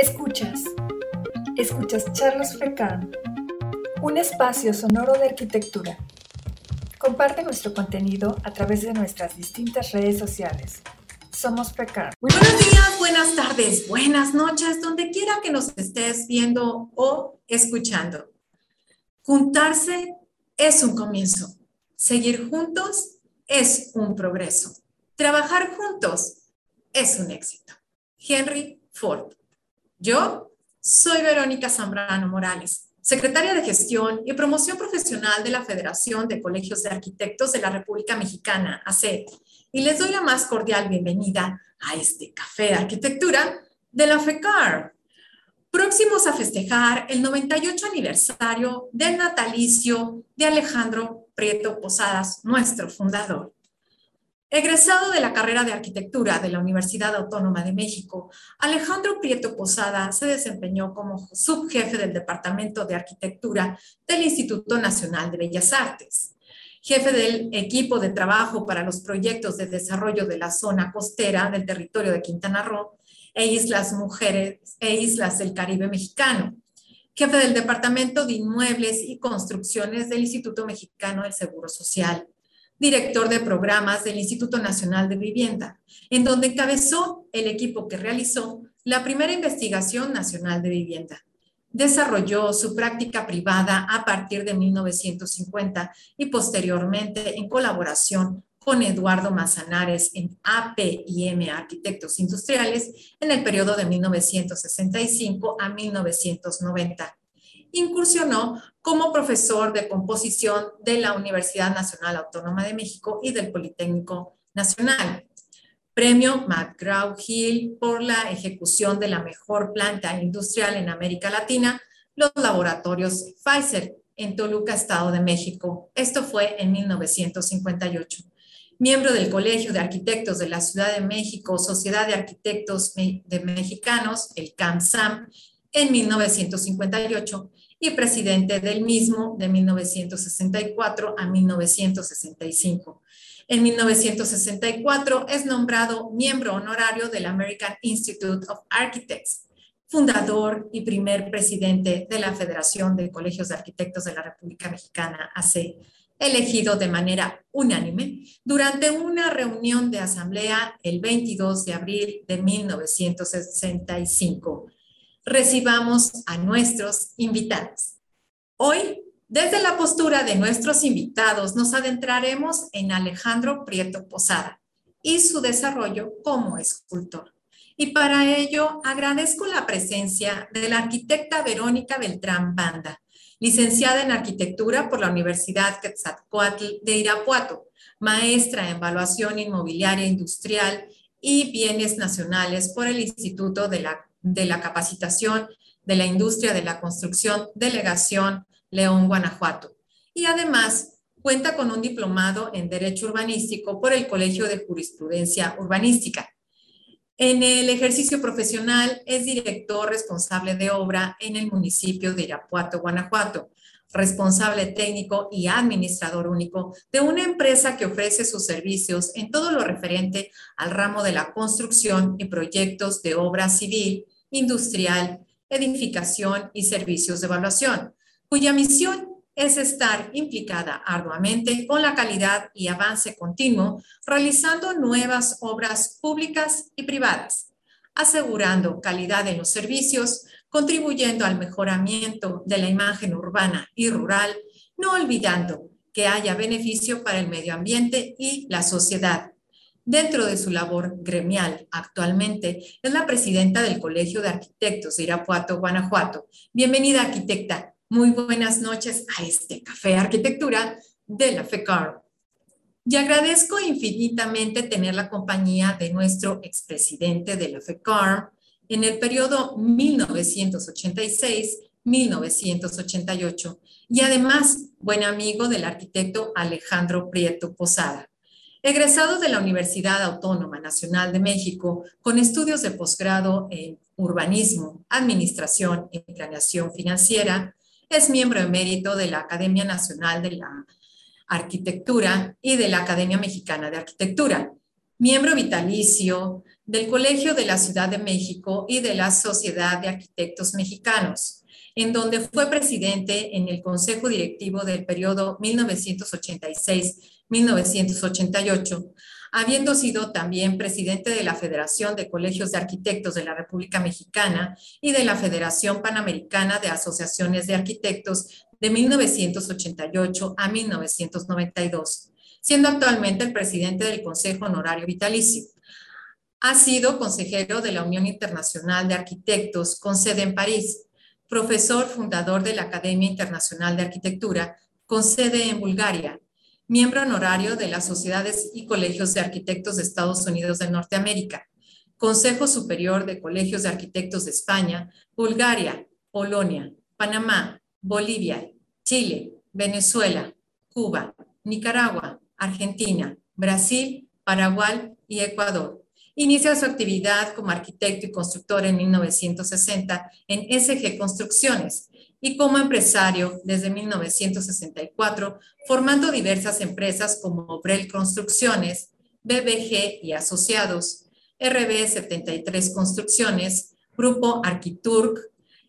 Escuchas. Escuchas Charlos Frecan, un espacio sonoro de arquitectura. Comparte nuestro contenido a través de nuestras distintas redes sociales. Somos Frecan. buenos días, buenas tardes, buenas noches, donde quiera que nos estés viendo o escuchando. Juntarse es un comienzo. Seguir juntos es un progreso. Trabajar juntos es un éxito. Henry Ford. Yo soy Verónica Zambrano Morales, secretaria de Gestión y Promoción Profesional de la Federación de Colegios de Arquitectos de la República Mexicana, AC, y les doy la más cordial bienvenida a este café de arquitectura de la FECAR. Próximos a festejar el 98 aniversario del natalicio de Alejandro Prieto Posadas, nuestro fundador. Egresado de la carrera de arquitectura de la Universidad Autónoma de México, Alejandro Prieto Posada se desempeñó como subjefe del Departamento de Arquitectura del Instituto Nacional de Bellas Artes, jefe del equipo de trabajo para los proyectos de desarrollo de la zona costera del territorio de Quintana Roo e Islas Mujeres e Islas del Caribe Mexicano, jefe del Departamento de Inmuebles y Construcciones del Instituto Mexicano del Seguro Social director de programas del Instituto Nacional de Vivienda, en donde encabezó el equipo que realizó la primera investigación nacional de vivienda. Desarrolló su práctica privada a partir de 1950 y posteriormente en colaboración con Eduardo Mazanares en APIM Arquitectos Industriales en el periodo de 1965 a 1990 incursionó como profesor de composición de la Universidad Nacional Autónoma de México y del Politécnico Nacional. Premio McGraw-Hill por la ejecución de la mejor planta industrial en América Latina, los laboratorios Pfizer en Toluca, Estado de México. Esto fue en 1958. Miembro del Colegio de Arquitectos de la Ciudad de México, Sociedad de Arquitectos de Mexicanos, el CAMSAM, en 1958 y presidente del mismo de 1964 a 1965. En 1964 es nombrado miembro honorario del American Institute of Architects, fundador y primer presidente de la Federación de Colegios de Arquitectos de la República Mexicana, AC, elegido de manera unánime durante una reunión de asamblea el 22 de abril de 1965 recibamos a nuestros invitados. Hoy, desde la postura de nuestros invitados, nos adentraremos en Alejandro Prieto Posada y su desarrollo como escultor. Y para ello agradezco la presencia de la arquitecta Verónica Beltrán Banda, licenciada en arquitectura por la Universidad Quetzalcoatl de Irapuato, maestra en evaluación inmobiliaria industrial y bienes nacionales por el Instituto de la de la capacitación de la industria de la construcción, delegación León, Guanajuato. Y además cuenta con un diplomado en Derecho Urbanístico por el Colegio de Jurisprudencia Urbanística. En el ejercicio profesional es director responsable de obra en el municipio de Irapuato, Guanajuato, responsable técnico y administrador único de una empresa que ofrece sus servicios en todo lo referente al ramo de la construcción y proyectos de obra civil, industrial, edificación y servicios de evaluación, cuya misión es estar implicada arduamente con la calidad y avance continuo, realizando nuevas obras públicas y privadas, asegurando calidad en los servicios, contribuyendo al mejoramiento de la imagen urbana y rural, no olvidando que haya beneficio para el medio ambiente y la sociedad. Dentro de su labor gremial actualmente es la presidenta del Colegio de Arquitectos de Irapuato, Guanajuato. Bienvenida, arquitecta. Muy buenas noches a este Café Arquitectura de la FECAR. Y agradezco infinitamente tener la compañía de nuestro expresidente de la FECAR en el periodo 1986-1988 y además buen amigo del arquitecto Alejandro Prieto Posada. Egresado de la Universidad Autónoma Nacional de México con estudios de posgrado en urbanismo, administración y planeación financiera, es miembro emérito de la Academia Nacional de la Arquitectura y de la Academia Mexicana de Arquitectura, miembro vitalicio del Colegio de la Ciudad de México y de la Sociedad de Arquitectos Mexicanos, en donde fue presidente en el Consejo Directivo del periodo 1986-1988, habiendo sido también presidente de la Federación de Colegios de Arquitectos de la República Mexicana y de la Federación Panamericana de Asociaciones de Arquitectos de 1988 a 1992, siendo actualmente el presidente del Consejo Honorario Vitalicio. Ha sido consejero de la Unión Internacional de Arquitectos con sede en París, profesor fundador de la Academia Internacional de Arquitectura con sede en Bulgaria, miembro honorario de las Sociedades y Colegios de Arquitectos de Estados Unidos de Norteamérica, Consejo Superior de Colegios de Arquitectos de España, Bulgaria, Polonia, Panamá, Bolivia, Chile, Venezuela, Cuba, Nicaragua, Argentina, Brasil, Paraguay y Ecuador. Inicia su actividad como arquitecto y constructor en 1960 en SG Construcciones y como empresario desde 1964, formando diversas empresas como Obrel Construcciones, BBG y Asociados, RB 73 Construcciones, Grupo Arquiturc,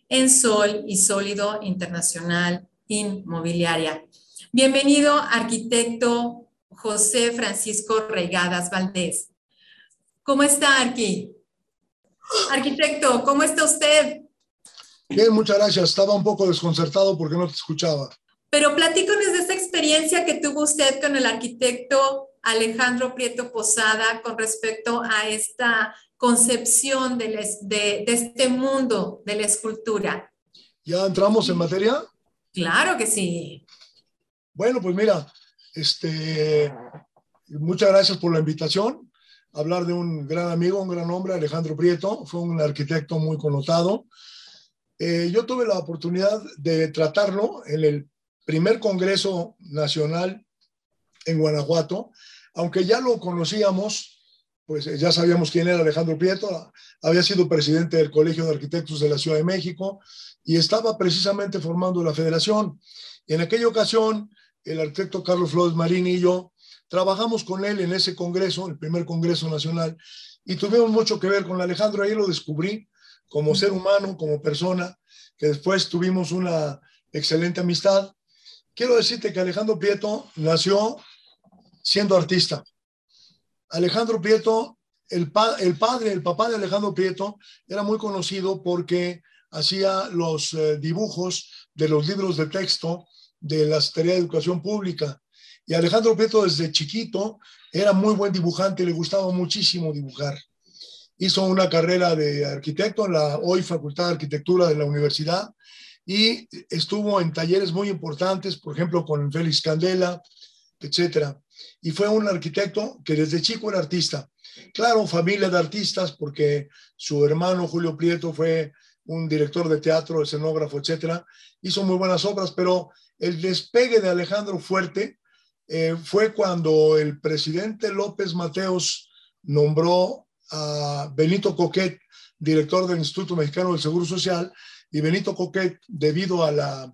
Ensol y Sólido Internacional Inmobiliaria. Bienvenido, arquitecto José Francisco Reigadas Valdés. ¿Cómo está, Arqui? Arquitecto, ¿cómo está usted? Bien, muchas gracias. Estaba un poco desconcertado porque no te escuchaba. Pero platíconos de esa experiencia que tuvo usted con el arquitecto Alejandro Prieto Posada con respecto a esta concepción de, de, de este mundo de la escultura. ¿Ya entramos en materia? Claro que sí. Bueno, pues mira, este, muchas gracias por la invitación hablar de un gran amigo, un gran hombre, Alejandro Prieto, fue un arquitecto muy connotado. Eh, yo tuve la oportunidad de tratarlo en el primer Congreso Nacional en Guanajuato, aunque ya lo conocíamos, pues eh, ya sabíamos quién era Alejandro Prieto, había sido presidente del Colegio de Arquitectos de la Ciudad de México y estaba precisamente formando la federación. Y en aquella ocasión, el arquitecto Carlos Flores Marini y yo Trabajamos con él en ese congreso, el primer congreso nacional, y tuvimos mucho que ver con Alejandro. Ahí lo descubrí como ser humano, como persona, que después tuvimos una excelente amistad. Quiero decirte que Alejandro Prieto nació siendo artista. Alejandro Prieto, el, el padre, el papá de Alejandro Prieto, era muy conocido porque hacía los eh, dibujos de los libros de texto de la Secretaría de Educación Pública. Y Alejandro Prieto desde chiquito era muy buen dibujante, le gustaba muchísimo dibujar. Hizo una carrera de arquitecto en la hoy Facultad de Arquitectura de la universidad y estuvo en talleres muy importantes, por ejemplo, con Félix Candela, etcétera. Y fue un arquitecto que desde chico era artista. Claro, familia de artistas, porque su hermano Julio Prieto fue un director de teatro, escenógrafo, etcétera. Hizo muy buenas obras, pero el despegue de Alejandro Fuerte eh, fue cuando el presidente López Mateos nombró a Benito Coquet, director del Instituto Mexicano del Seguro Social, y Benito Coquet, debido a la,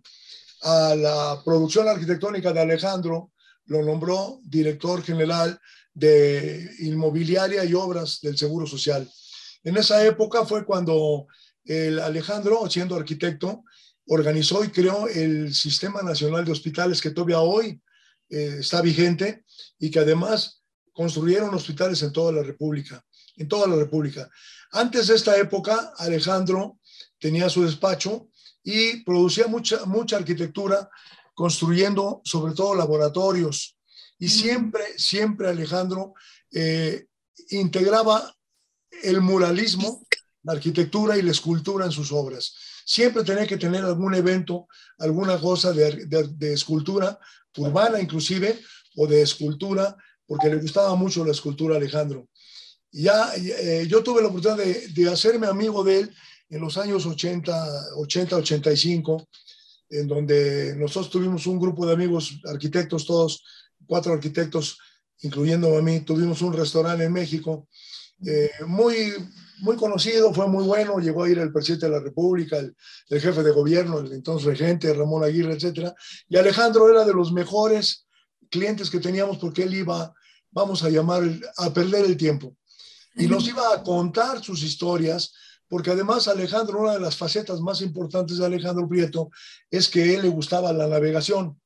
a la producción arquitectónica de Alejandro, lo nombró director general de inmobiliaria y obras del Seguro Social. En esa época fue cuando el Alejandro, siendo arquitecto, organizó y creó el Sistema Nacional de Hospitales que todavía hoy eh, está vigente y que además construyeron hospitales en toda la República, en toda la República. Antes de esta época, Alejandro tenía su despacho y producía mucha, mucha arquitectura, construyendo sobre todo laboratorios. Y siempre, siempre Alejandro eh, integraba el muralismo, la arquitectura y la escultura en sus obras. Siempre tenía que tener algún evento, alguna cosa de, de escultura urbana inclusive, o de escultura, porque le gustaba mucho la escultura a Alejandro. Ya, eh, yo tuve la oportunidad de, de, hacerme amigo de él en los años 80, 80, 85, en donde nosotros tuvimos un grupo de amigos, arquitectos todos, cuatro arquitectos, incluyendo a mí, tuvimos un restaurante en México, eh, muy, muy conocido, fue muy bueno, llegó a ir el presidente de la República, el, jefe de gobierno, el entonces regente, Ramón Aguirre, etc. Y Alejandro era de los mejores clientes que teníamos porque él iba, vamos a llamar, a perder el tiempo. Y nos iba a contar sus historias, porque además Alejandro, una de las facetas más importantes de Alejandro Prieto es que él le gustaba la navegación.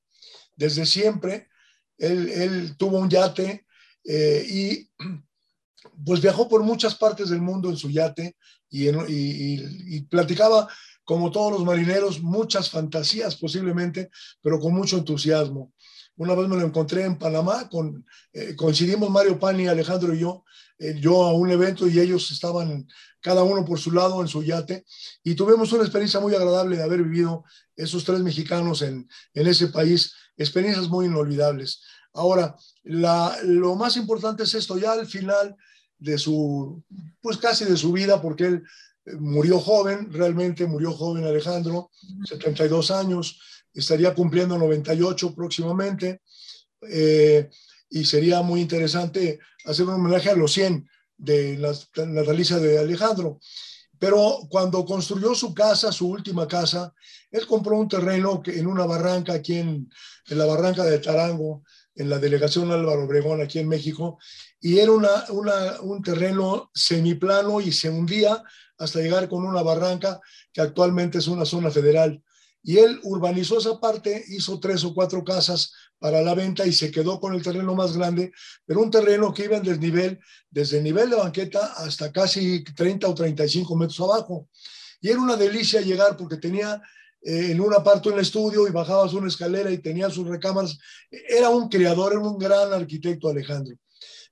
Desde siempre, él, tuvo un yate eh, y pues viajó por muchas partes del mundo en su yate y, y, platicaba, como todos los marineros, muchas fantasías posiblemente, pero con mucho entusiasmo. Una vez me lo encontré en Panamá, con, eh, coincidimos Mario Pani, Alejandro y yo, yo a un evento y ellos estaban cada uno por su lado en su yate. Y tuvimos una experiencia muy agradable de haber vivido esos tres mexicanos en, en ese país, experiencias muy inolvidables. Ahora, la, lo más importante es esto, ya al final de su, pues casi de su vida, porque él eh, murió joven, realmente murió joven Alejandro, 72 años, estaría cumpliendo 98 próximamente, eh, y sería muy interesante hacer un homenaje a los 100 de la natalicia de Alejandro. Pero cuando construyó su casa, su última casa, él compró un terreno en una barranca aquí en, en la barranca de Tarango, en la delegación Álvaro Obregón aquí en México, y era una, un terreno semiplano y se hundía hasta llegar con una barranca que actualmente es una zona federal. Y él urbanizó esa parte, hizo tres o cuatro casas para la venta y se quedó con el terreno más grande, pero un terreno que iba en desnivel, desde el nivel de banqueta hasta casi 30 o 35 metros abajo. Y era una delicia llegar porque tenía eh, en una parte un estudio y bajabas una escalera y tenía sus recámaras. Era un creador, era un gran arquitecto Alejandro.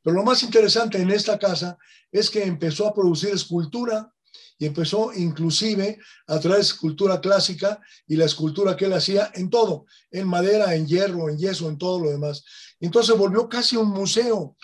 Pero lo más interesante en esta casa es que empezó a producir escultura, y empezó inclusive a traer escultura clásica y la escultura que él hacía en todo, en madera, en hierro, en yeso, en todo lo demás. Entonces volvió casi un museo.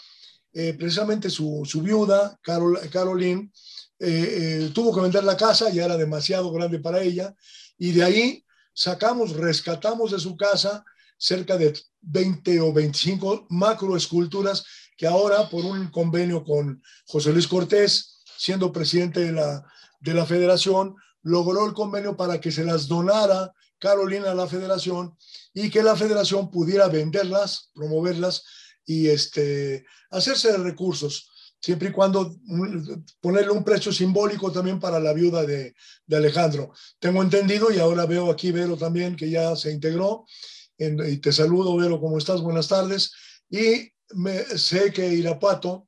Eh, precisamente su, su viuda, Carol, Caroline, eh, eh, tuvo que vender la casa, ya era demasiado grande para ella, y de ahí sacamos, rescatamos de su casa cerca de 20 o 25 macroesculturas que ahora por un convenio con José Luis Cortés, siendo presidente de la de la federación, logró el convenio para que se las donara Carolina a la federación y que la federación pudiera venderlas, promoverlas y este, hacerse de recursos, siempre y cuando ponerle un precio simbólico también para la viuda de, de Alejandro. Tengo entendido y ahora veo aquí Vero también que ya se integró. y te saludo, Vero, ¿cómo estás? Buenas tardes. Y me, sé que Irapuato,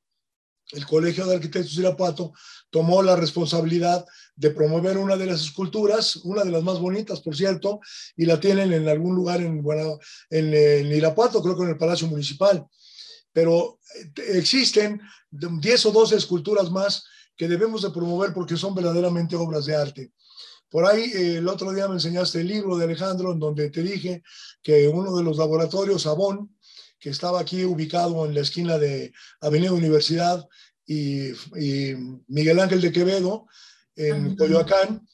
el Colegio de Arquitectos de Irapuato, tomó la responsabilidad de promover una de las esculturas, una de las más bonitas, por cierto, y la tienen en algún lugar en, bueno, en, en Irapuato, creo que en el Palacio Municipal. Pero eh, existen 10 o 12 esculturas más que debemos de promover porque son verdaderamente obras de arte. Por ahí eh, el otro día me enseñaste el libro de Alejandro en donde te dije que uno de los laboratorios, Avon, que estaba aquí ubicado en la esquina de Avenida Universidad, y, Miguel Ángel de Quevedo en Coyoacán,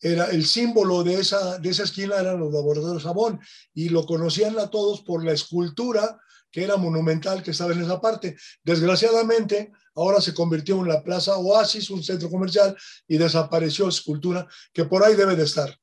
era el símbolo de esa, de esa esquina eran los laboratorios Sabón y lo conocían a todos por la escultura que era monumental que estaba en esa parte. Desgraciadamente, ahora se convirtió en la Plaza Oasis, un centro comercial, y desapareció escultura que por ahí debe de estar.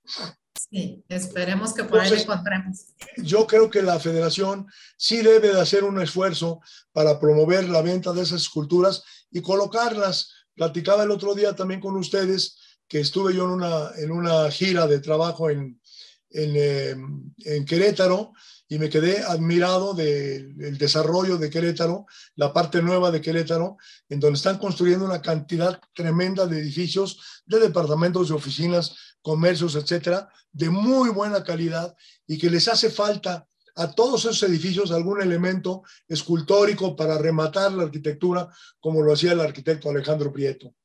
Sí, esperemos que por ahí encontremos. Yo creo que la federación sí debe de hacer un esfuerzo para promover la venta de esas esculturas y colocarlas. Platicaba el otro día también con ustedes que estuve yo en una, en una gira de trabajo en, en, eh, en Querétaro y me quedé admirado del desarrollo de Querétaro, la parte nueva de Querétaro, en donde están construyendo una cantidad tremenda de edificios, de departamentos, de oficinas, comercios, etcétera, de muy buena calidad y que les hace falta a todos esos edificios algún elemento escultórico para rematar la arquitectura, como lo hacía el arquitecto Alejandro Prieto.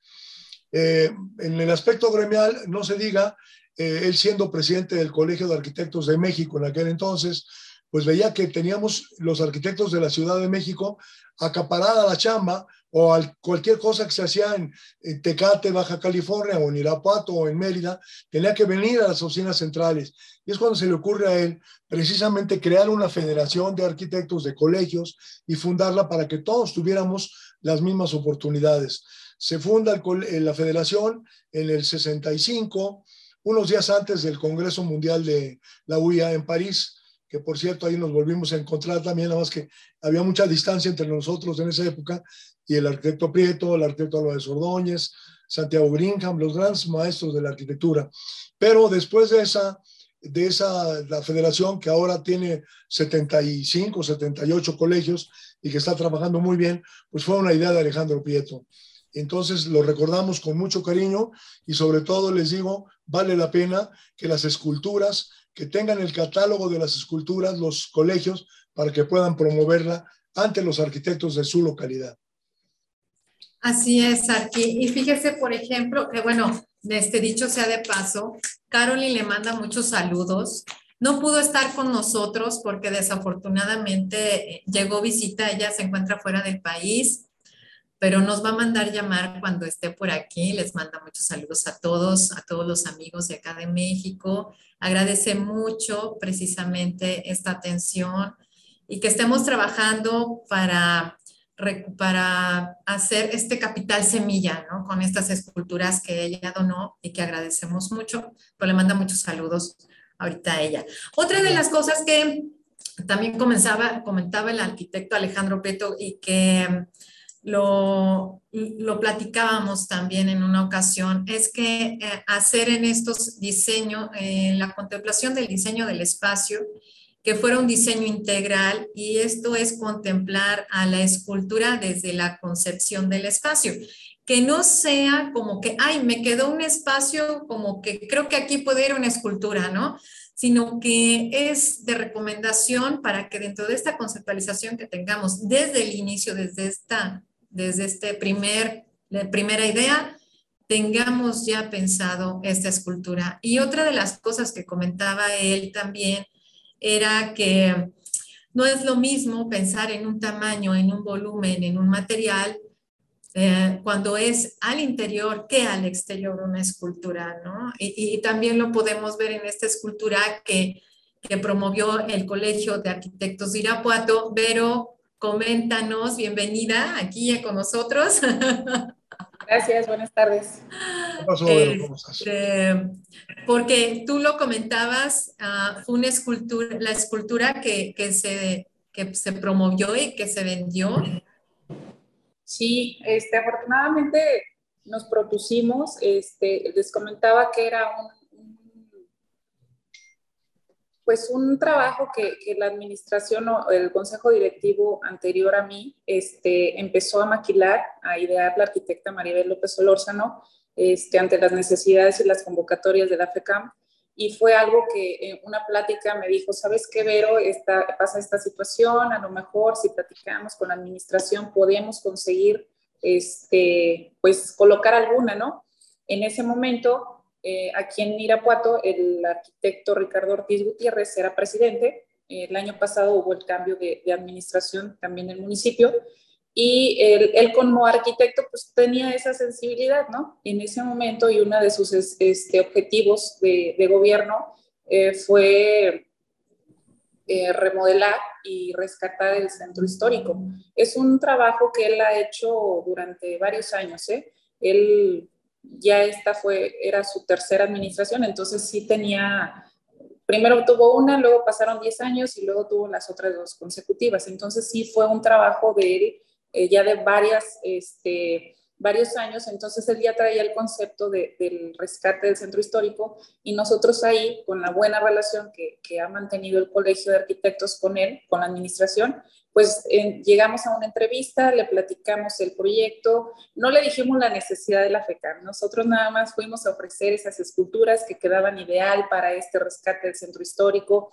Eh, en el aspecto gremial, no se diga, eh, él siendo presidente del Colegio de Arquitectos de México en aquel entonces, pues veía que teníamos los arquitectos de la Ciudad de México acaparada la chamba o cualquier cosa que se hacía en, Tecate, Baja California, o en Irapuato, o en Mérida, tenía que venir a las oficinas centrales. Y es cuando se le ocurre a él precisamente crear una federación de arquitectos de colegios y fundarla para que todos tuviéramos las mismas oportunidades. Se funda la federación en el 65, unos días antes del Congreso Mundial de la UIA en París que por cierto ahí nos volvimos a encontrar también, nada más que había mucha distancia entre nosotros en esa época, y el arquitecto Prieto, el arquitecto Álvarez Ordóñez, Santiago Greenham, los grandes maestros de la arquitectura. Pero después de esa, de esa, la federación que ahora tiene 75, 78 colegios y que está trabajando muy bien, pues fue una idea de Alejandro Prieto. Entonces lo recordamos con mucho cariño y sobre todo les digo, vale la pena que las esculturas, que tengan el catálogo de las esculturas los colegios para que puedan promoverla ante los arquitectos de su localidad. Así es, Arqui. Y fíjese, por ejemplo, que bueno, este dicho sea de paso, Carolyn le manda muchos saludos. No pudo estar con nosotros porque desafortunadamente eh, llegó visita, ella se encuentra fuera del país, pero nos va a mandar llamar cuando esté por aquí. Les manda muchos saludos a todos, a todos los amigos de acá de México. Agradece mucho precisamente esta atención y que estemos trabajando para para hacer este capital semilla, ¿no? Con estas esculturas que ella donó y que agradecemos mucho, pero le manda muchos saludos ahorita a ella. Otra de las cosas que también comenzaba, comentaba el arquitecto Alejandro Peto y que lo, lo platicábamos también en una ocasión, es que eh, hacer en estos diseños, en la contemplación del diseño del espacio, que fuera un diseño integral y esto es contemplar a la escultura desde la concepción del espacio, que no sea como que, ay, me quedó un espacio como que creo que aquí puede ir una escultura, ¿no? Sino que es de recomendación para que dentro de esta conceptualización que tengamos desde el inicio, desde esta, desde este primer, la primera idea, tengamos ya pensado esta escultura. Y otra de las cosas que comentaba él también era que no es lo mismo pensar en un tamaño, en un volumen, en un material, eh, cuando es al interior que al exterior una escultura, ¿no? Y, también lo podemos ver en esta escultura que, que promovió el Colegio de Arquitectos de Irapuato. Vero, coméntanos, bienvenida aquí con nosotros. Gracias, buenas tardes. Este, porque tú lo comentabas, uh, fue una escultura, la escultura que, que, se, que se promovió y que se vendió. Sí, este, afortunadamente nos propusimos, este, les comentaba que era un, pues un trabajo que, la administración o el consejo directivo anterior a mí este, empezó a maquilar, a idear la arquitecta Maribel López Olórzano este, ante las necesidades y las convocatorias de la FECAM. Y fue algo que en una plática me dijo, ¿sabes qué, Vero? Esta, pasa esta situación, a lo mejor si platicamos con la administración podemos conseguir, este, pues, colocar alguna, ¿no? En ese momento eh, aquí en Irapuato, el arquitecto Ricardo Ortiz Gutiérrez era presidente. El año pasado hubo el cambio de, administración también en el municipio y él, como arquitecto pues tenía esa sensibilidad, ¿no? En ese momento y uno de sus este, objetivos de, gobierno eh, fue eh, remodelar y rescatar el centro histórico. Es un trabajo que él ha hecho durante varios años, ¿eh? Él ya esta fue, era su tercera administración, entonces sí tenía, primero tuvo una, luego pasaron 10 años y luego tuvo las otras dos consecutivas. Entonces sí fue un trabajo de él eh, ya de varias, este, varios años, entonces él ya traía el concepto del rescate del centro histórico y nosotros ahí, con la buena relación que, que ha mantenido el Colegio de Arquitectos con él, con la administración, pues llegamos a una entrevista, le platicamos el proyecto, no le dijimos la necesidad de la FECAM, nosotros nada más fuimos a ofrecer esas esculturas que quedaban ideal para este rescate del centro histórico.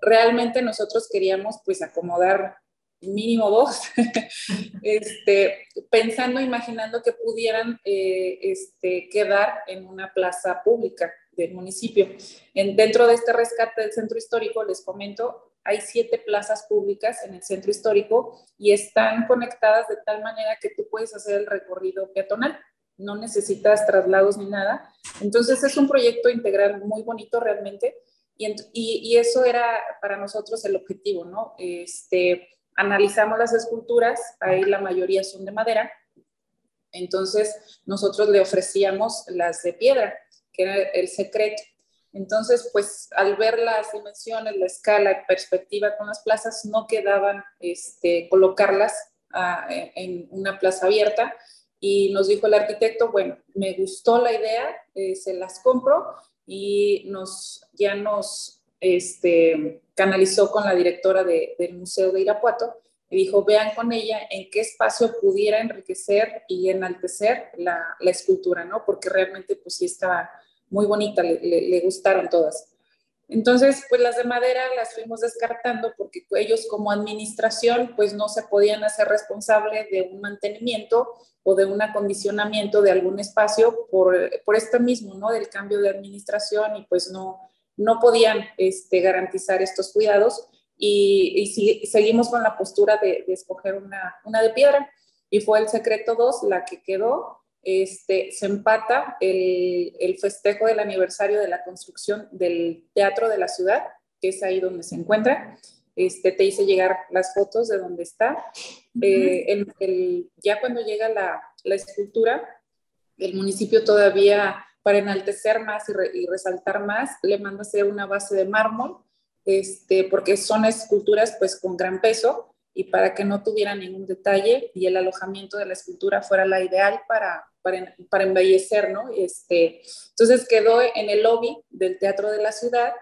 Realmente nosotros queríamos pues acomodar mínimo dos, este, pensando, imaginando que pudieran eh, este, quedar en una plaza pública del municipio. En, dentro de este rescate del centro histórico, les comento, hay siete plazas públicas en el centro histórico y están conectadas de tal manera que tú puedes hacer el recorrido peatonal. No necesitas traslados ni nada. Entonces es un proyecto integral muy bonito realmente y, eso era para nosotros el objetivo, ¿no? Este, analizamos las esculturas, ahí la mayoría son de madera, entonces nosotros le ofrecíamos las de piedra, que era el secreto entonces, pues al ver las dimensiones, la escala, perspectiva con las plazas, no quedaban este, colocarlas en una plaza abierta y nos dijo el arquitecto, bueno, me gustó la idea, eh, se las compro y nos, ya nos este, canalizó con la directora del Museo de Irapuato y dijo, vean con ella en qué espacio pudiera enriquecer y enaltecer la, la escultura, ¿no? Porque realmente pues sí estaba muy bonita, le, le gustaron todas. Entonces, pues las de madera las fuimos descartando porque ellos como administración pues no se podían hacer responsable de un mantenimiento o de un acondicionamiento de algún espacio por, por esto mismo, ¿no? Del cambio de administración y pues no, no podían este, garantizar estos cuidados y, y seguimos con la postura de, de escoger una, una de piedra y fue el secreto 2 la que quedó este, se empata el, el, festejo del aniversario de la construcción del Teatro de la Ciudad, que es ahí donde se encuentra. Este, te hice llegar las fotos de donde está. Eh, el, el, ya cuando llega la, la, escultura, el municipio todavía, para enaltecer más y, re, y, resaltar más, le manda hacer una base de mármol, este, porque son esculturas pues con gran peso y para que no tuviera ningún detalle y el alojamiento de la escultura fuera la ideal para, para, para embellecer, ¿no? Este, entonces quedó en el lobby del Teatro de la Ciudad.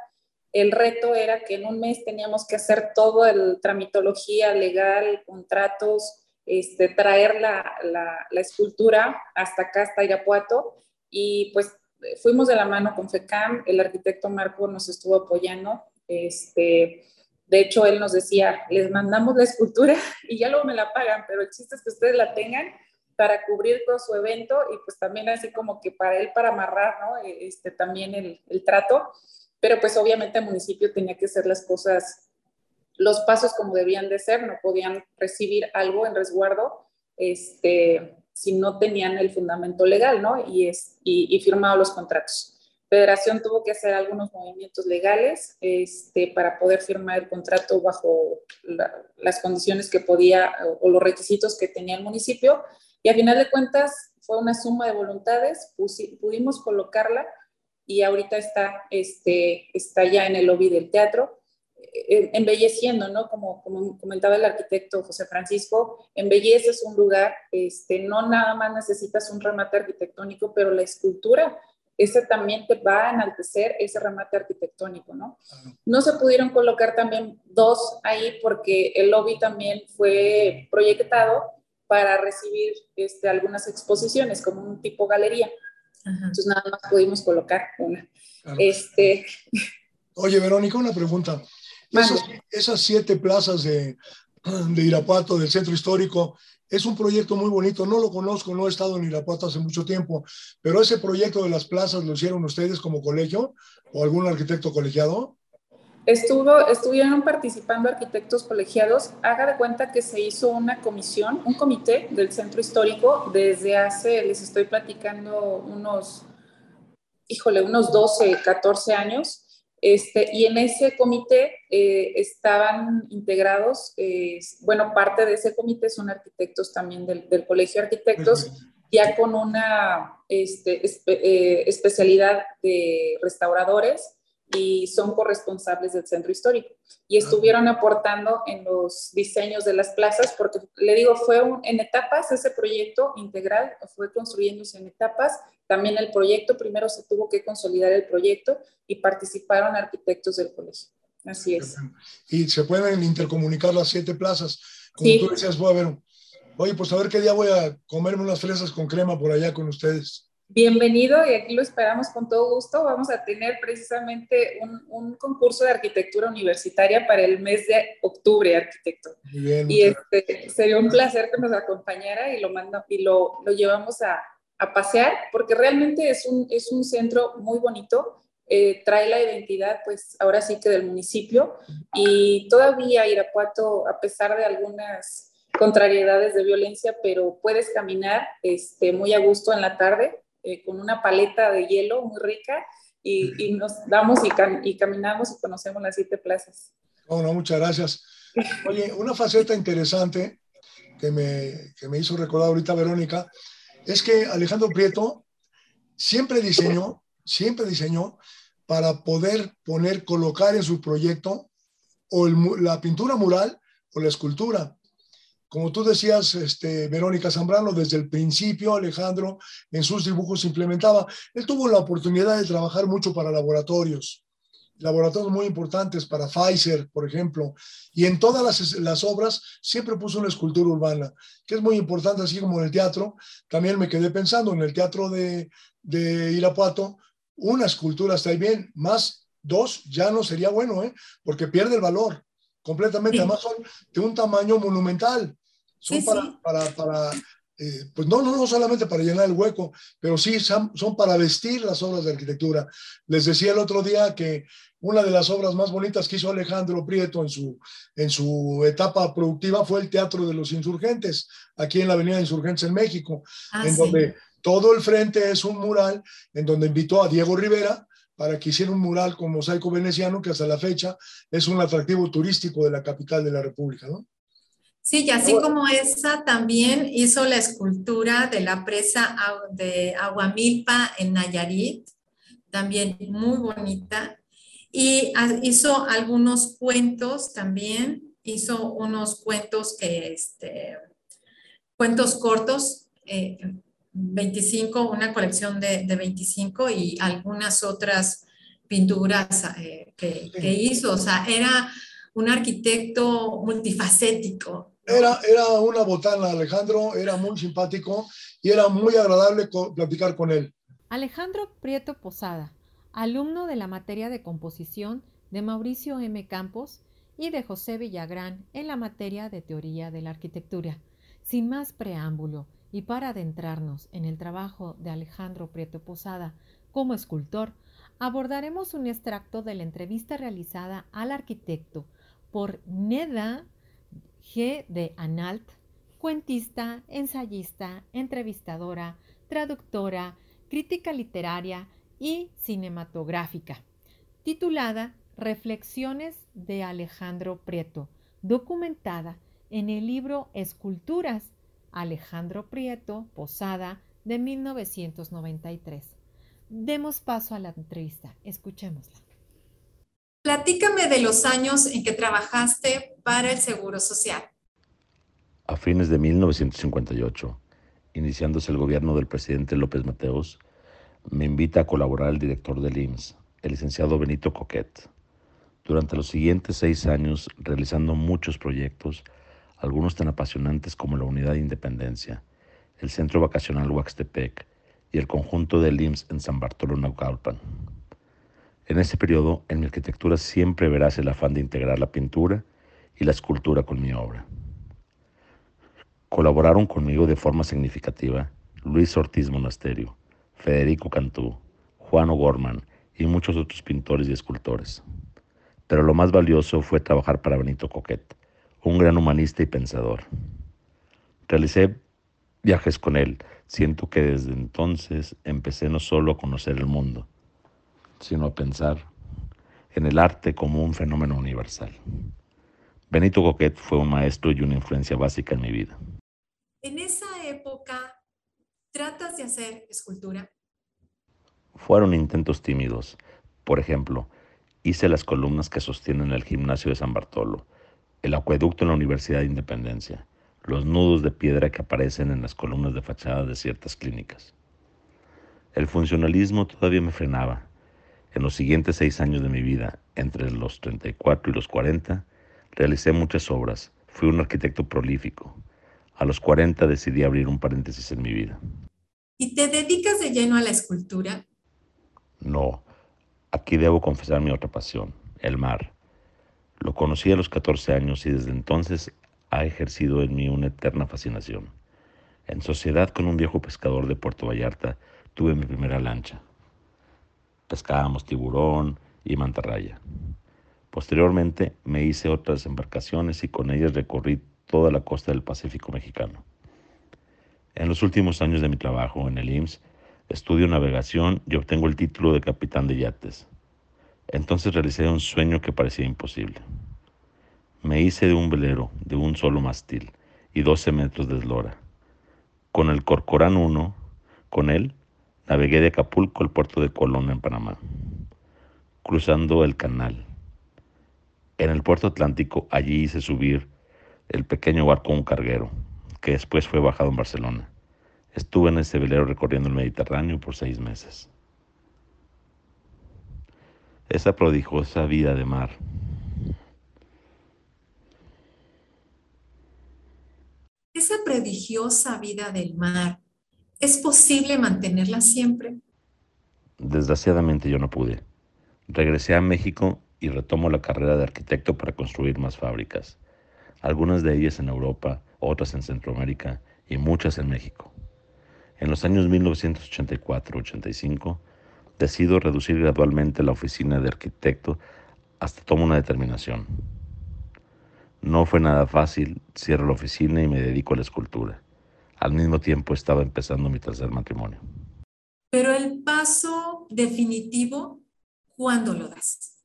El reto era que en un mes teníamos que hacer todo el tramitología legal, contratos, este, traer la, la, la escultura hasta acá, hasta Irapuato, y pues fuimos de la mano con FECAM, el arquitecto Marco nos estuvo apoyando, este, de hecho, él nos decía, les mandamos la escultura y ya luego me la pagan, pero el chiste es que ustedes la tengan para cubrir todo su evento y pues también así como que para él, para amarrar, ¿no? E, este, también el, el trato. Pero pues obviamente el municipio tenía que hacer las cosas, los pasos como debían de ser, no podían recibir algo en resguardo este, si no tenían el fundamento legal, ¿no? Y, es, y, y firmado los contratos. Federación tuvo que hacer algunos movimientos legales este, para poder firmar el contrato bajo la, las condiciones que podía o, o, los requisitos que tenía el municipio. Y a final de cuentas fue una suma de voluntades, pudimos colocarla y ahorita está, este, está ya en el lobby del teatro, eh, embelleciendo, ¿no? Como, como, comentaba el arquitecto José Francisco, embelleces un lugar, este, no nada más necesitas un remate arquitectónico, pero la escultura ese también te va a enaltecer ese remate arquitectónico, ¿no? No se pudieron colocar también dos ahí porque el lobby también fue proyectado para recibir este, algunas exposiciones, como un tipo galería. Ajá. Entonces nada más pudimos colocar una. Claro. Este... Oye, Verónica, una pregunta. Esas, esas, siete plazas de, de Irapuato, del centro histórico, es un proyecto muy bonito, no lo conozco, no he estado en Irapuato hace mucho tiempo, pero ese proyecto de las plazas lo hicieron ustedes como colegio o algún arquitecto colegiado. Estuvo, estuvieron participando arquitectos colegiados. Haga de cuenta que se hizo una comisión, un comité del centro histórico. Desde hace, les estoy platicando, unos, híjole, unos 12, 14 años. Este, y en ese comité eh, estaban integrados, eh, bueno, parte de ese comité son arquitectos también del, del Colegio de Arquitectos, ya con una este, espe, eh, especialidad de restauradores y son corresponsables del centro histórico. Y estuvieron aportando en los diseños de las plazas, porque le digo, fue un, en etapas ese proyecto integral, fue construyéndose en etapas. También el proyecto, primero se tuvo que consolidar el proyecto y participaron arquitectos del colegio. Así es. Y se pueden intercomunicar las siete plazas. Como sí. tú decías, voy a ver, oye, pues a ver qué día voy a comerme unas fresas con crema por allá con ustedes. Bienvenido y aquí lo esperamos con todo gusto. Vamos a tener precisamente un, un concurso de arquitectura universitaria para el mes de octubre, arquitecto. Muy bien, y este, sería un placer que nos acompañara y lo, manda, y lo, lo llevamos a, a, pasear porque realmente es un, es un centro muy bonito. Eh, trae la identidad, pues ahora sí que del municipio y todavía Irapuato, a pesar de algunas contrariedades de violencia, pero puedes caminar este, muy a gusto en la tarde eh, con una paleta de hielo muy rica y, y nos damos y, cam y, caminamos y conocemos las siete plazas. Muchas gracias. Oye, una faceta interesante que me, que me hizo recordar ahorita Verónica es que Alejandro Prieto siempre diseñó, siempre diseñó para poder poner, colocar en su proyecto o la pintura mural o la escultura. Como tú decías, este, Verónica Zambrano, desde el principio Alejandro en sus dibujos implementaba. Él tuvo la oportunidad de trabajar mucho para laboratorios, laboratorios muy importantes para Pfizer, por ejemplo, y en todas las, las, obras siempre puso una escultura urbana, que es muy importante, así como en el teatro. También me quedé pensando en el teatro de, de Irapuato, una escultura está bien, más dos ya no sería bueno, ¿eh? porque pierde el valor completamente. Además son de un tamaño monumental. Son para, para, para eh, pues no, no, no solamente para llenar el hueco, pero sí son, son, para vestir las obras de arquitectura. Les decía el otro día que una de las obras más bonitas que hizo Alejandro Prieto en su, en su etapa productiva fue el Teatro de los Insurgentes, aquí en la Avenida Insurgentes en México, ah, en donde todo el frente es un mural en donde invitó a Diego Rivera para que hiciera un mural con mosaico veneciano que hasta la fecha es un atractivo turístico de la capital de la República, ¿no? Sí, y así como esa, también hizo la escultura de la presa de Aguamilpa en Nayarit, también muy bonita. Y hizo algunos cuentos también, hizo unos cuentos que, este, cuentos cortos, eh, 25, una colección de, de 25 y algunas otras pinturas eh, que, que, hizo. O sea, era un arquitecto multifacético. Era, era una botana, Alejandro, era muy simpático y era muy agradable platicar con él. Alejandro Prieto Posada, alumno de la materia de composición de Mauricio M. Campos y de José Villagrán en la materia de teoría de la arquitectura. Sin más preámbulo, y para adentrarnos en el trabajo de Alejandro Prieto Posada como escultor, abordaremos un extracto de la entrevista realizada al arquitecto por Neda G. de Analt, cuentista, ensayista, entrevistadora, traductora, crítica literaria y cinematográfica, titulada Reflexiones de Alejandro Prieto, documentada en el libro Esculturas Alejandro Prieto Posada de 1993. Demos paso a la entrevista. Escuchémosla. Platícame de los años en que trabajaste para el Seguro Social. A fines de 1958, iniciándose el gobierno del presidente López Mateos, me invita a colaborar el director del IMSS, el licenciado Benito Coquet. Durante los siguientes seis años, realizando muchos proyectos, algunos tan apasionantes como la Unidad de Independencia, el Centro Vacacional Huaxtepec y el conjunto de IMSS en San Bartolo Naucalpan. En ese periodo, en mi arquitectura siempre verás el afán de integrar la pintura y la escultura con mi obra. Colaboraron conmigo de forma significativa Luis Ortiz Monasterio, Federico Cantú, Juan O'Gorman y muchos otros pintores y escultores. Pero lo más valioso fue trabajar para Benito Coquet, un gran humanista y pensador. Realicé viajes con él. Siento que desde entonces empecé no solo a conocer el mundo, sino a pensar en el arte como un fenómeno universal. Benito Coquet fue un maestro y una influencia básica en mi vida. En esa época, ¿tratas de hacer escultura? Fueron intentos tímidos. Por ejemplo, hice las columnas que sostienen el gimnasio de San Bartolo el acueducto en la Universidad de Independencia, los nudos de piedra que aparecen en las columnas de fachada de ciertas clínicas. El funcionalismo todavía me frenaba. En los siguientes seis años de mi vida, entre los 34 y los 40, realicé muchas obras. Fui un arquitecto prolífico. A los 40 decidí abrir un paréntesis en mi vida. ¿Y te dedicas de lleno a la escultura? No. Aquí debo confesar mi otra pasión, el mar. Lo conocí a los 14 años y desde entonces ha ejercido en mí una eterna fascinación. En sociedad con un viejo pescador de Puerto Vallarta tuve mi primera lancha. Pescábamos tiburón y mantarraya. Posteriormente me hice otras embarcaciones y con ellas recorrí toda la costa del Pacífico mexicano. En los últimos años de mi trabajo en el IMSS, estudio navegación y obtengo el título de capitán de yates. Entonces realicé un sueño que parecía imposible. Me hice de un velero de un solo mástil y 12 metros de eslora. Con el Corcorán 1, con él, navegué de Acapulco al puerto de Colón en Panamá, cruzando el canal. En el puerto Atlántico allí hice subir el pequeño barco un carguero, que después fue bajado en Barcelona. Estuve en ese velero recorriendo el Mediterráneo por seis meses. Esa prodigiosa vida de mar. Esa prodigiosa vida del mar, ¿es posible mantenerla siempre? Desgraciadamente yo no pude. Regresé a México y retomo la carrera de arquitecto para construir más fábricas, algunas de ellas en Europa, otras en Centroamérica y muchas en México. En los años 1984-85 decido reducir gradualmente la oficina de arquitecto hasta tomo una determinación. No fue nada fácil, cierro la oficina y me dedico a la escultura. Al mismo tiempo estaba empezando mi tercer matrimonio. Pero el paso definitivo, ¿cuándo lo das?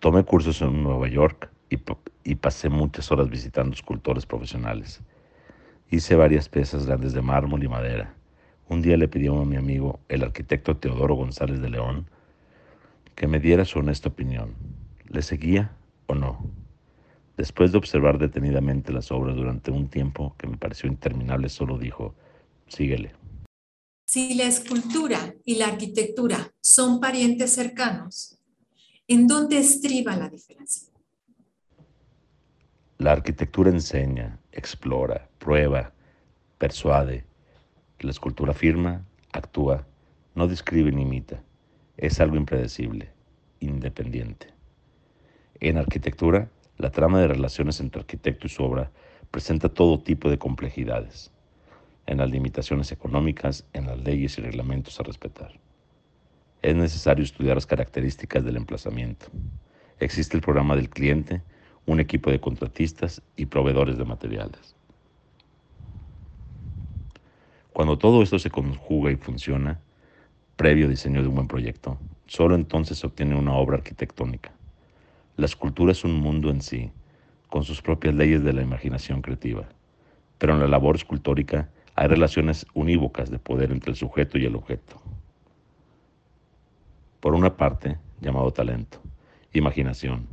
Tomé cursos en Nueva York y, y, pasé muchas horas visitando escultores profesionales. Hice varias piezas grandes de mármol y madera. Un día le pedí a mi amigo, el arquitecto Teodoro González de León, que me diera su honesta opinión. ¿Le seguía o no? Después de observar detenidamente las obras durante un tiempo que me pareció interminable, solo dijo, síguele. Si la escultura y la arquitectura son parientes cercanos, ¿En dónde estriba la diferencia? La arquitectura enseña, explora, prueba, persuade. La escultura firma, actúa, no describe ni imita. Es algo impredecible, independiente. En arquitectura, la trama de relaciones entre arquitecto y su obra presenta todo tipo de complejidades, en las limitaciones económicas, en las leyes y reglamentos a respetar es necesario estudiar las características del emplazamiento. Existe el programa del cliente, un equipo de contratistas y proveedores de materiales. Cuando todo esto se conjuga y funciona, previo diseño de un buen proyecto, solo entonces se obtiene una obra arquitectónica. La escultura es un mundo en sí, con sus propias leyes de la imaginación creativa, pero en la labor escultórica hay relaciones unívocas de poder entre el sujeto y el objeto por una parte, llamado talento, imaginación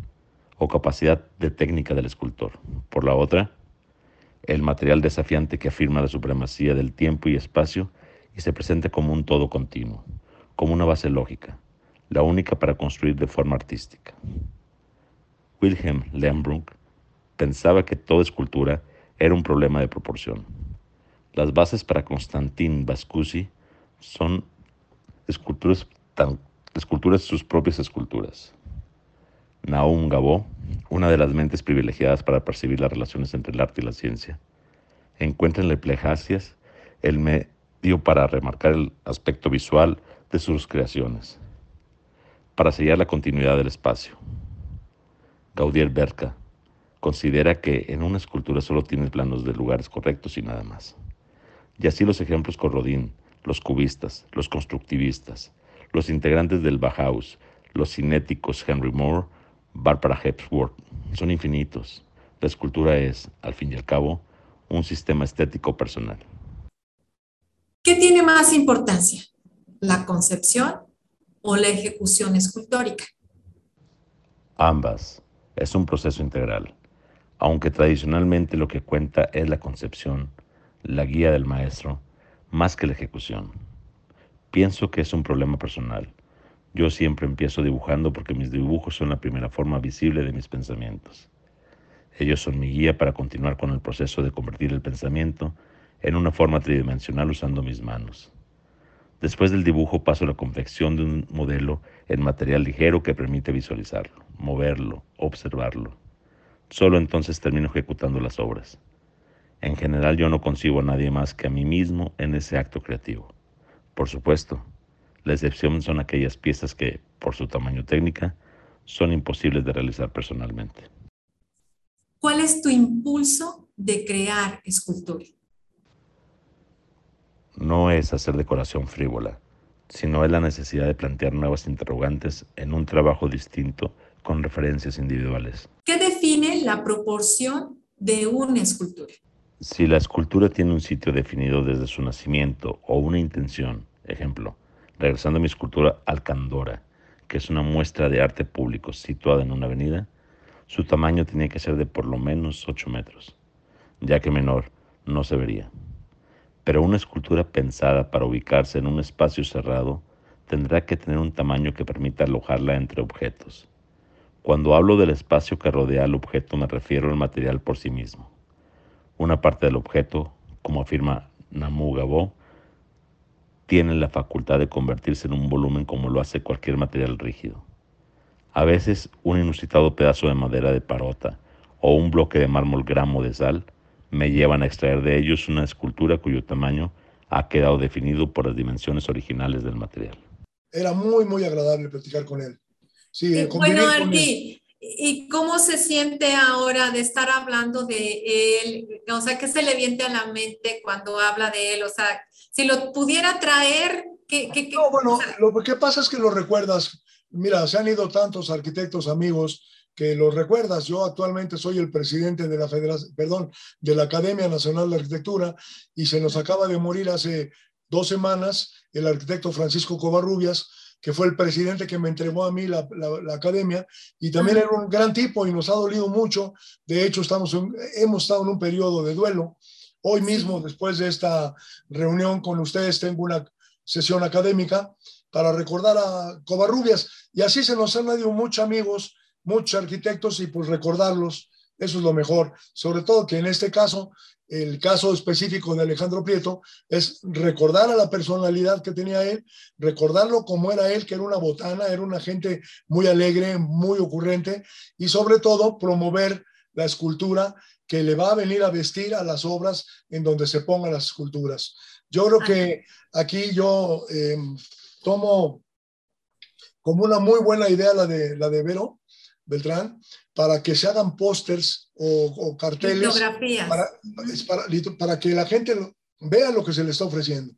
o capacidad de técnica del escultor. Por la otra, el material desafiante que afirma la supremacía del tiempo y espacio y se presenta como un todo continuo, como una base lógica, la única para construir de forma artística. Wilhelm Lembrunk pensaba que toda escultura era un problema de proporción. Las bases para Constantin Vascusi son esculturas esculturas sus propias esculturas. Naum Gabo, una de las mentes privilegiadas para percibir las relaciones entre el arte y la ciencia, encuentra en plejacias el medio para remarcar el aspecto visual de sus creaciones, para sellar la continuidad del espacio. Gaudier Berca considera que en una escultura solo tienes planos de lugares correctos y nada más. Y así los ejemplos con Rodin, los cubistas, los constructivistas, los integrantes del Bauhaus, los cinéticos Henry Moore, Barbara Hepsworth, son infinitos. La escultura es, al fin y al cabo, un sistema estético personal. ¿Qué tiene más importancia? ¿La concepción o la ejecución escultórica? Ambas. Es un proceso integral. Aunque tradicionalmente lo que cuenta es la concepción, la guía del maestro, más que la ejecución. Pienso que es un problema personal. Yo siempre empiezo dibujando porque mis dibujos son la primera forma visible de mis pensamientos. Ellos son mi guía para continuar con el proceso de convertir el pensamiento en una forma tridimensional usando mis manos. Después del dibujo paso a la confección de un modelo en material ligero que permite visualizarlo, moverlo, observarlo. Solo entonces termino ejecutando las obras. En general yo no concibo a nadie más que a mí mismo en ese acto creativo. Por supuesto, la excepción son aquellas piezas que, por su tamaño técnica, son imposibles de realizar personalmente. ¿Cuál es tu impulso de crear escultura? No es hacer decoración frívola, sino es la necesidad de plantear nuevas interrogantes en un trabajo distinto con referencias individuales. ¿Qué define la proporción de una escultura? Si la escultura tiene un sitio definido desde su nacimiento o una intención, ejemplo, regresando a mi escultura Alcandora, que es una muestra de arte público situada en una avenida, Su tamaño tenía que ser de por lo menos 8 metros, ya que menor no se vería. Pero una escultura pensada para ubicarse en un espacio cerrado tendrá que tener un tamaño que permita alojarla entre objetos. Cuando hablo del espacio que rodea al objeto me refiero al material por sí mismo. Una parte del objeto, como afirma Namu Gabo, tiene la facultad de convertirse en un volumen como lo hace cualquier material rígido. A veces un inusitado pedazo de madera de parota o un bloque de mármol gramo de sal me llevan a extraer de ellos una escultura cuyo tamaño ha quedado definido por las dimensiones originales del material. Era muy, muy agradable platicar con él. Sí, bueno, Arti, ¿y cómo se siente ahora de estar hablando de él? O sea, ¿qué se le viene a la mente cuando habla de él? O sea, si lo pudiera traer, ¿qué? qué, no, bueno, lo que pasa es que lo recuerdas. Mira, se han ido tantos arquitectos amigos que lo recuerdas. Yo actualmente soy el presidente de la Federación, perdón, de la Academia Nacional de Arquitectura y se nos acaba de morir hace dos semanas el arquitecto Francisco Covarrubias, que fue el presidente que me entregó a mí la, la, academia, y también era un gran tipo y nos ha dolido mucho. De hecho, estamos hemos estado en un periodo de duelo. Hoy mismo, después de esta reunión con ustedes, tengo una sesión académica para recordar a Covarrubias. Y así se nos han ido muchos amigos muchos arquitectos y pues recordarlos, eso es lo mejor. Sobre todo que en este caso, el caso específico de Alejandro Prieto, es recordar a la personalidad que tenía él, recordarlo como era él, que era una botana, era una gente muy alegre, muy ocurrente, y sobre todo promover la escultura que le va a venir a vestir a las obras en donde se pongan las esculturas. Yo creo que aquí yo em, tomo como una muy buena idea la de, la de Vero, Beltrán, para que se hagan pósters o, carteles para, para, que la gente vea lo que se le está ofreciendo.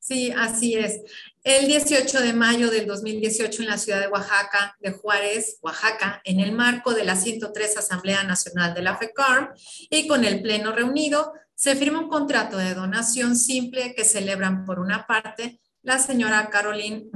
Sí, así es. El 18 de mayo del 2018 en la ciudad de Oaxaca, de Juárez, Oaxaca, en el marco de la 103 Asamblea Nacional de la FECARM y con el Pleno reunido, se firma un contrato de donación simple que celebran por una parte la señora Caroline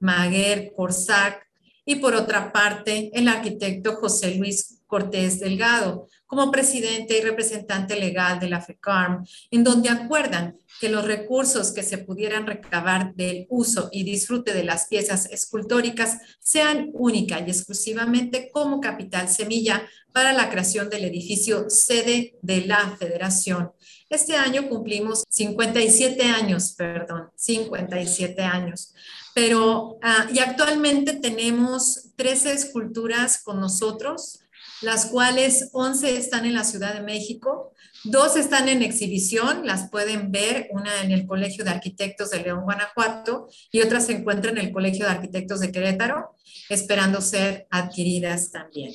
Maguer Corsac, y por otra parte el arquitecto José Luis Cortés Delgado como presidente y representante legal de la FECARM, en donde acuerdan que los recursos que se pudieran recabar del uso y disfrute de las piezas escultóricas sean única y exclusivamente como capital semilla para la creación del edificio sede de la federación. Este año cumplimos 57 años, perdón, 57 años pero ah, y actualmente tenemos 13 esculturas con nosotros, las cuales 11 están en la Ciudad de México, dos están en exhibición, las pueden ver, una en el Colegio de Arquitectos de León, Guanajuato, y otra se encuentra en el Colegio de Arquitectos de Querétaro, esperando ser adquiridas también.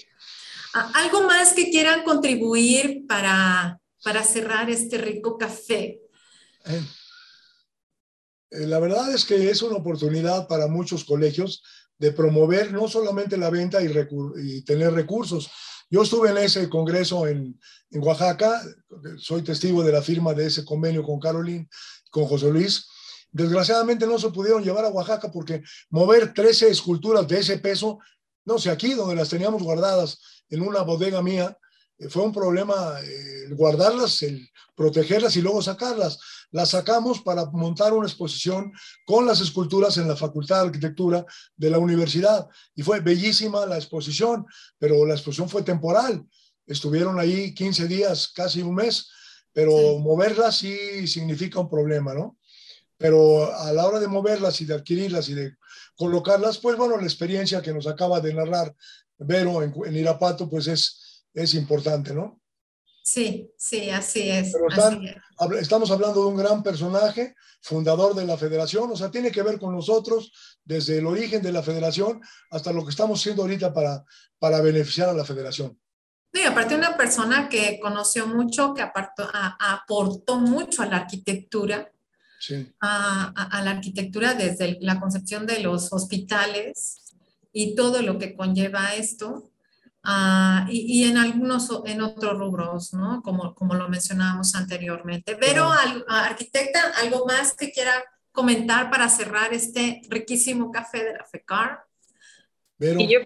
Ah, ¿Algo más que quieran contribuir para, para cerrar este rico café? Eh, la verdad es que es una oportunidad para muchos colegios de promover no solamente la venta y, tener recursos. Yo estuve en ese congreso en, Oaxaca, soy testigo de la firma de ese convenio con Caroline, con José Luis. Desgraciadamente no se pudieron llevar a Oaxaca porque mover 13 esculturas de ese peso, no sé, aquí donde las teníamos guardadas en una bodega mía, eh, fue un problema eh, guardarlas, el protegerlas y luego sacarlas. Las sacamos para montar una exposición con las esculturas en la Facultad de Arquitectura de la universidad y fue bellísima la exposición, pero la exposición fue temporal. Estuvieron ahí 15 días, casi un mes, pero moverlas sí significa un problema, ¿no? Pero a la hora de moverlas y de adquirirlas y de colocarlas, pues bueno, la experiencia que nos acaba de narrar Vero en, en Irapato, pues es, es importante, ¿no? Sí, sí, así es, Estamos hablando de un gran personaje, fundador de la federación, o sea, tiene que ver con nosotros desde el origen de la federación hasta lo que estamos haciendo ahorita para, para beneficiar a la federación. Sí, aparte una persona que conoció mucho, que apartó, aportó mucho a la arquitectura, sí. a, a, la arquitectura desde la concepción de los hospitales y todo lo que conlleva esto. Ah, y, en algunos, en otros rubros, ¿no? Como, como lo mencionábamos anteriormente. Pero, arquitecta, ¿algo más que quiera comentar para cerrar este riquísimo café de la FECAR? Pero... yo,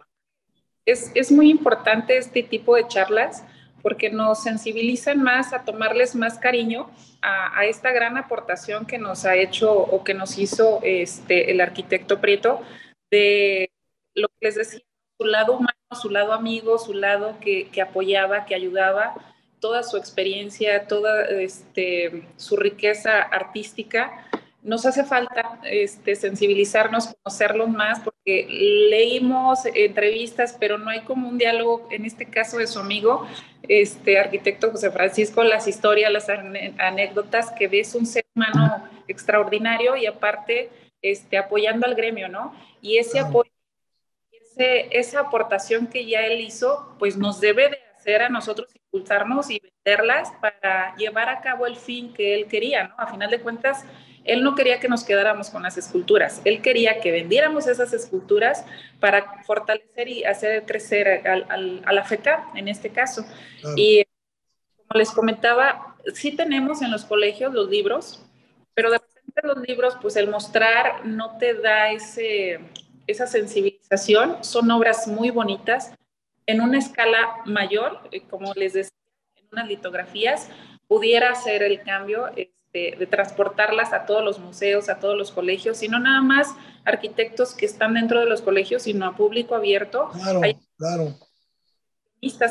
es, es muy importante este tipo de charlas porque nos sensibilizan más a tomarles más cariño a, esta gran aportación que nos ha hecho o que nos hizo este, el arquitecto Prieto de lo que les decía, su lado humano, su lado amigo, su lado que, que apoyaba, que ayudaba, toda su experiencia, toda este, su riqueza artística nos hace falta este, sensibilizarnos, conocerlos más, porque leímos entrevistas, pero no hay como un diálogo, en este caso de su amigo, este arquitecto José Francisco, las historias, las anécdotas, que ves un ser humano extraordinario y aparte este, apoyando al gremio, ¿no? Y ese apoyo, esa aportación que ya él hizo, pues nos debe de hacer a nosotros impulsarnos y venderlas para llevar a cabo el fin que él quería, ¿no? A final de cuentas, él no quería que nos quedáramos con las esculturas, él quería que vendiéramos esas esculturas para fortalecer y hacer crecer a la FECA en este caso. Y como les comentaba, sí tenemos en los colegios los libros, pero de repente los libros, pues el mostrar no te da ese, esa sensibilización, son obras muy bonitas en una escala mayor, eh, como les decía, en unas litografías, pudiera hacer el cambio de, transportarlas a todos los museos, a todos los colegios, sino nada más arquitectos que están dentro de los colegios, sino a público abierto. Claro, Hay claro.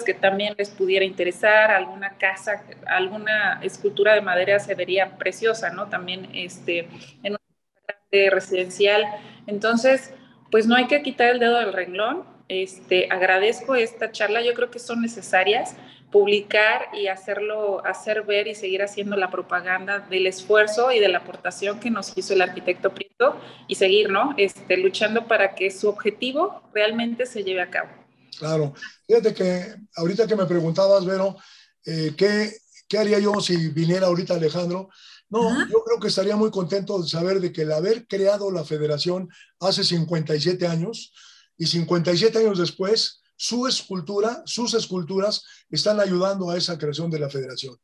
que también les pudiera interesar, alguna casa, alguna escultura de madera se vería preciosa, ¿no? También este, en una residencial. Entonces, pues no hay que quitar el dedo del renglón. Este, agradezco esta charla, yo creo que son necesarias publicar y hacerlo, hacer ver y seguir haciendo la propaganda del esfuerzo y de la aportación que nos hizo el arquitecto Prieto y seguir, ¿no? Este, luchando para que su objetivo realmente se lleve a cabo. Claro. Fíjate que ahorita que me preguntabas, Vero, eh, ¿qué, ¿qué, haría yo si viniera ahorita Alejandro? No, yo creo que estaría muy contento de saber de que el haber creado la federación hace 57 años y 57 años después, su escultura, sus esculturas están ayudando a esa creación de la federación.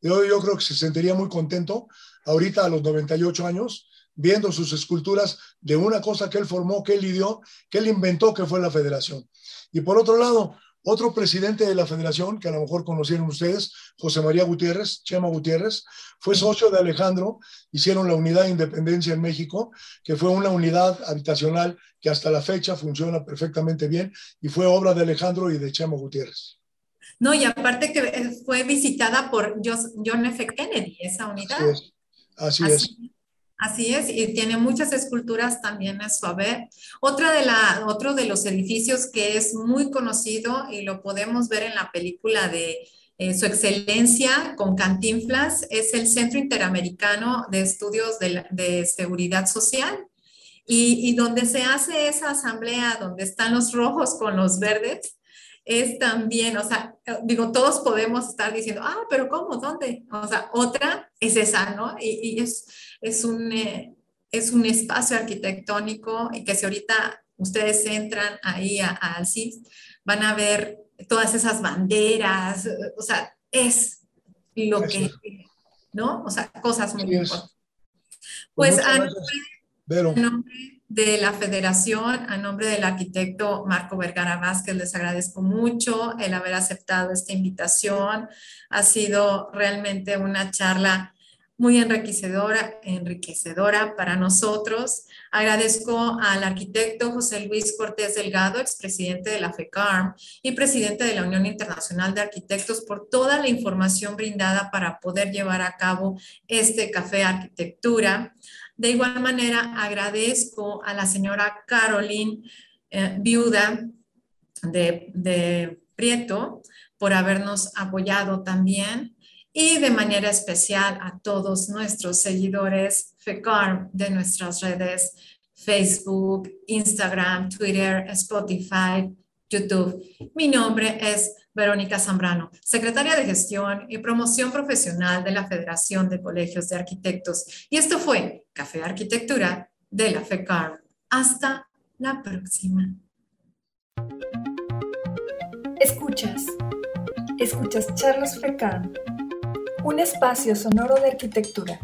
Yo, yo creo que se sentiría muy contento ahorita a los 98 años viendo sus esculturas de una cosa que él formó, que él ideó, que él inventó, que fue la federación. Y por otro lado, otro presidente de la federación, que a lo mejor conocieron ustedes, José María Gutiérrez, Chema Gutiérrez, fue socio de Alejandro, hicieron la unidad de independencia en México, que fue una unidad habitacional que hasta la fecha funciona perfectamente bien y fue obra de Alejandro y de Chema Gutiérrez. No, y aparte que fue visitada por John F. Kennedy, esa unidad. Así es. Así es. Y tiene muchas esculturas también a su haber. Otra de la, otro de los edificios que es muy conocido y lo podemos ver en la película de eh, Su Excelencia con Cantinflas es el Centro Interamericano de Estudios de, Seguridad Social. Y, donde se hace esa asamblea, donde están los rojos con los verdes, es también, o sea, digo, todos podemos estar diciendo, ah, pero ¿cómo? ¿Dónde? O sea, otra es esa, ¿no? Y es, es, un, eh, es un espacio arquitectónico y que si ahorita ustedes entran ahí al CIS, van a ver todas esas banderas, o sea, es lo que, ¿no? O sea, cosas muy importantes. Pues, pues a nombre, de la federación, a nombre del arquitecto Marco Vergara Vázquez, les agradezco mucho el haber aceptado esta invitación. Ha sido realmente una charla muy enriquecedora, enriquecedora para nosotros. Agradezco al arquitecto José Luis Cortés Delgado, expresidente de la FECARM y presidente de la Unión Internacional de Arquitectos, por toda la información brindada para poder llevar a cabo este café arquitectura. De igual manera, agradezco a la señora Caroline, eh, viuda de, de Prieto, por habernos apoyado también y de manera especial a todos nuestros seguidores FECARM de nuestras redes Facebook, Instagram, Twitter, Spotify, YouTube. Mi nombre es Verónica Zambrano, secretaria de Gestión y Promoción Profesional de la Federación de Colegios de Arquitectos. Y esto fue Café Arquitectura de la FECARM. Hasta la próxima. Escuchas. Escuchas Charlos FECARM un espacio sonoro de arquitectura.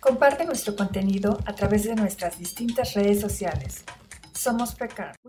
Comparte nuestro contenido a través de nuestras distintas redes sociales. Somos Precar.